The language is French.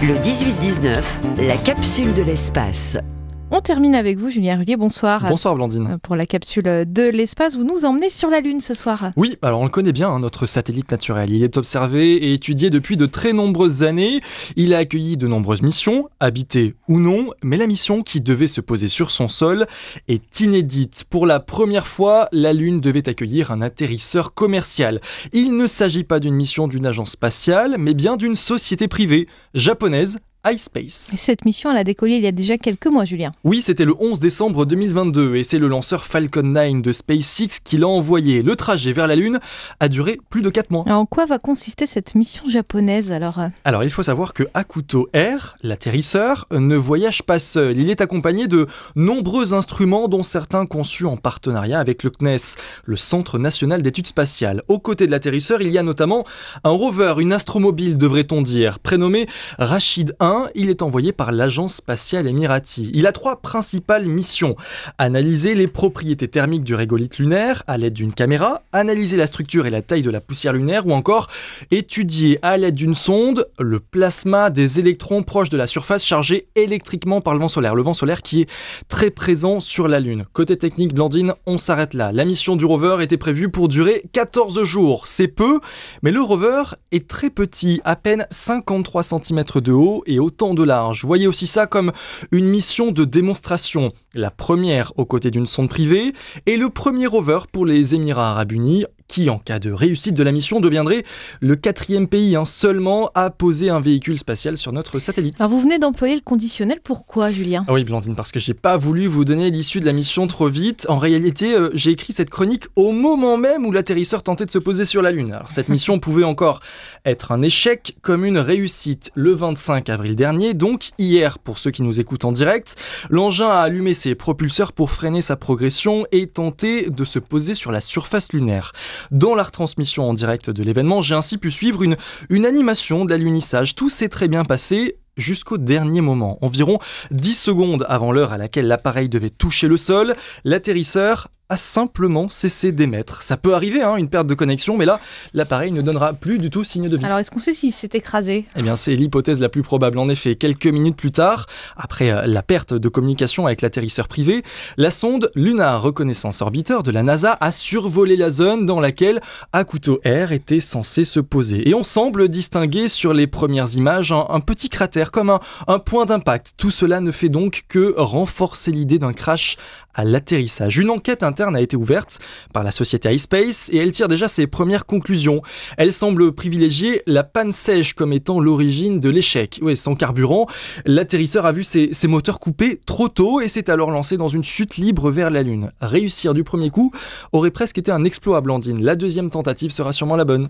Le 18-19, la capsule de l'espace. On termine avec vous, Julien Rullier. Bonsoir. Bonsoir, Blandine. Euh, Pour la capsule de l'espace, vous nous emmenez sur la Lune ce soir. Oui, alors on le connaît bien, hein, notre satellite naturel. Il est observé et étudié depuis de très nombreuses années. Il a accueilli de nombreuses missions, habitées ou non, mais la mission qui devait se poser sur son sol est inédite. Pour la première fois, la Lune devait accueillir un atterrisseur commercial. Il ne s'agit pas d'une mission d'une agence spatiale, mais bien d'une société privée japonaise iSpace. Et cette mission, elle a décollé il y a déjà quelques mois, Julien. Oui, c'était le 11 décembre 2022 et c'est le lanceur Falcon 9 de SpaceX qui l'a envoyé. Le trajet vers la Lune a duré plus de 4 mois. Alors, en quoi va consister cette mission japonaise alors euh Alors il faut savoir que Akuto Air, l'atterrisseur, ne voyage pas seul. Il est accompagné de nombreux instruments dont certains conçus en partenariat avec le CNES, le Centre national d'études spatiales. Aux côtés de l'atterrisseur, il y a notamment un rover, une astromobile devrait-on dire, prénommé Rachid 1. Il est envoyé par l'agence spatiale émirati. Il a trois principales missions. Analyser les propriétés thermiques du régolithe lunaire à l'aide d'une caméra, analyser la structure et la taille de la poussière lunaire ou encore étudier à l'aide d'une sonde le plasma des électrons proches de la surface chargés électriquement par le vent solaire. Le vent solaire qui est très présent sur la Lune. Côté technique, Blandine, on s'arrête là. La mission du rover était prévue pour durer 14 jours. C'est peu, mais le rover est très petit, à peine 53 cm de haut autant de large. Voyez aussi ça comme une mission de démonstration. La première aux côtés d'une sonde privée et le premier rover pour les Émirats arabes unis qui, en cas de réussite de la mission, deviendrait le quatrième pays hein, seulement à poser un véhicule spatial sur notre satellite. Alors, vous venez d'employer le conditionnel. Pourquoi, Julien? Ah oui, Blandine, parce que j'ai pas voulu vous donner l'issue de la mission trop vite. En réalité, euh, j'ai écrit cette chronique au moment même où l'atterrisseur tentait de se poser sur la Lune. Alors, cette mission pouvait encore être un échec comme une réussite. Le 25 avril dernier, donc hier pour ceux qui nous écoutent en direct, l'engin a allumé ses propulseurs pour freiner sa progression et tenter de se poser sur la surface lunaire. Dans la retransmission en direct de l'événement, j'ai ainsi pu suivre une, animation de l'alunissage. Tout s'est très bien passé jusqu'au dernier moment. Environ 10 secondes avant l'heure à laquelle l'appareil devait toucher le sol, l'atterrisseur a simplement cessé d'émettre. Ça peut arriver, hein, une perte de connexion, mais là, l'appareil ne donnera plus du tout signe de vie. Alors, est-ce qu'on sait s'il s'est écrasé? Eh bien, c'est l'hypothèse la plus probable. En effet, quelques minutes plus tard, après euh, la perte de communication avec l'atterrisseur privé, la sonde Lunar Reconnaissance Orbiter de la NASA a survolé la zone dans laquelle Akuto Air était censé se poser. Et on semble distinguer sur les premières images un, un petit cratère, comme un, un point d'impact. Tout cela ne fait donc que renforcer l'idée d'un crash à l'atterrissage. Une enquête interne a été ouverte par la société iSpace et elle tire déjà ses premières conclusions. Elle semble privilégier la panne sèche comme étant l'origine de l'échec. Oui, sans carburant, l'atterrisseur a vu ses, moteurs coupés trop tôt et s'est alors lancé dans une chute libre vers la Lune. Réussir du premier coup aurait presque été un exploit, Blandine. La deuxième tentative sera sûrement la bonne.